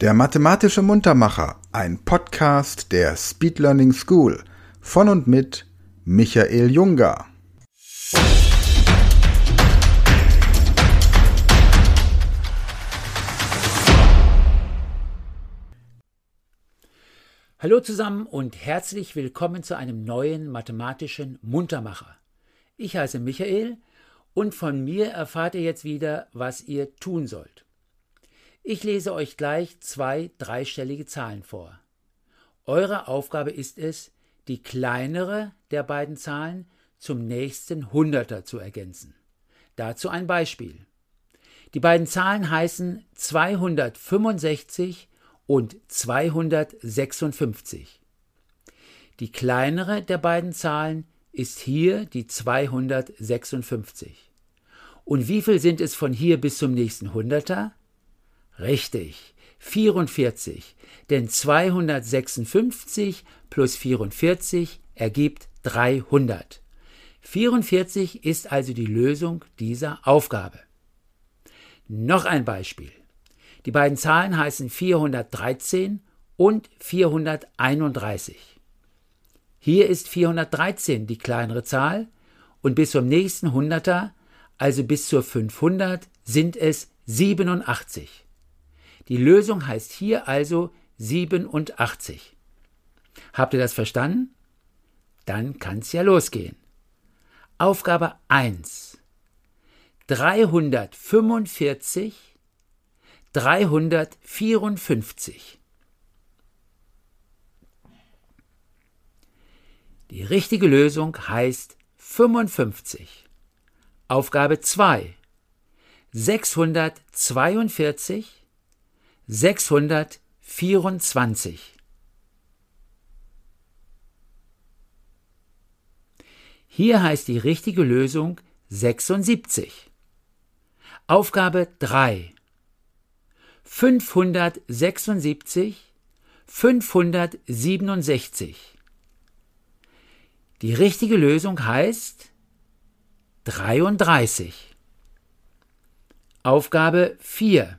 Der mathematische Muntermacher, ein Podcast der Speed Learning School von und mit Michael Junger. Hallo zusammen und herzlich willkommen zu einem neuen mathematischen Muntermacher. Ich heiße Michael und von mir erfahrt ihr jetzt wieder, was ihr tun sollt. Ich lese euch gleich zwei dreistellige Zahlen vor. Eure Aufgabe ist es, die kleinere der beiden Zahlen zum nächsten Hunderter zu ergänzen. Dazu ein Beispiel. Die beiden Zahlen heißen 265 und 256. Die kleinere der beiden Zahlen ist hier die 256. Und wie viel sind es von hier bis zum nächsten Hunderter? Richtig, 44, denn 256 plus 44 ergibt 300. 44 ist also die Lösung dieser Aufgabe. Noch ein Beispiel. Die beiden Zahlen heißen 413 und 431. Hier ist 413 die kleinere Zahl und bis zum nächsten Hunderter, also bis zur 500, sind es 87. Die Lösung heißt hier also 87. Habt ihr das verstanden? Dann kann's ja losgehen. Aufgabe 1. 345, 354. Die richtige Lösung heißt 55. Aufgabe 2. 642, 624. Hier heißt die richtige Lösung 76. Aufgabe 3. 576, 567. Die richtige Lösung heißt 33. Aufgabe 4.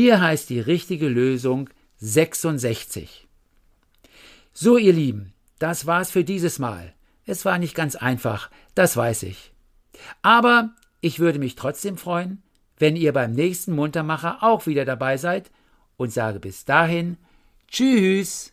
Hier heißt die richtige Lösung 66. So, ihr Lieben, das war's für dieses Mal. Es war nicht ganz einfach, das weiß ich. Aber ich würde mich trotzdem freuen, wenn ihr beim nächsten Muntermacher auch wieder dabei seid und sage bis dahin Tschüss.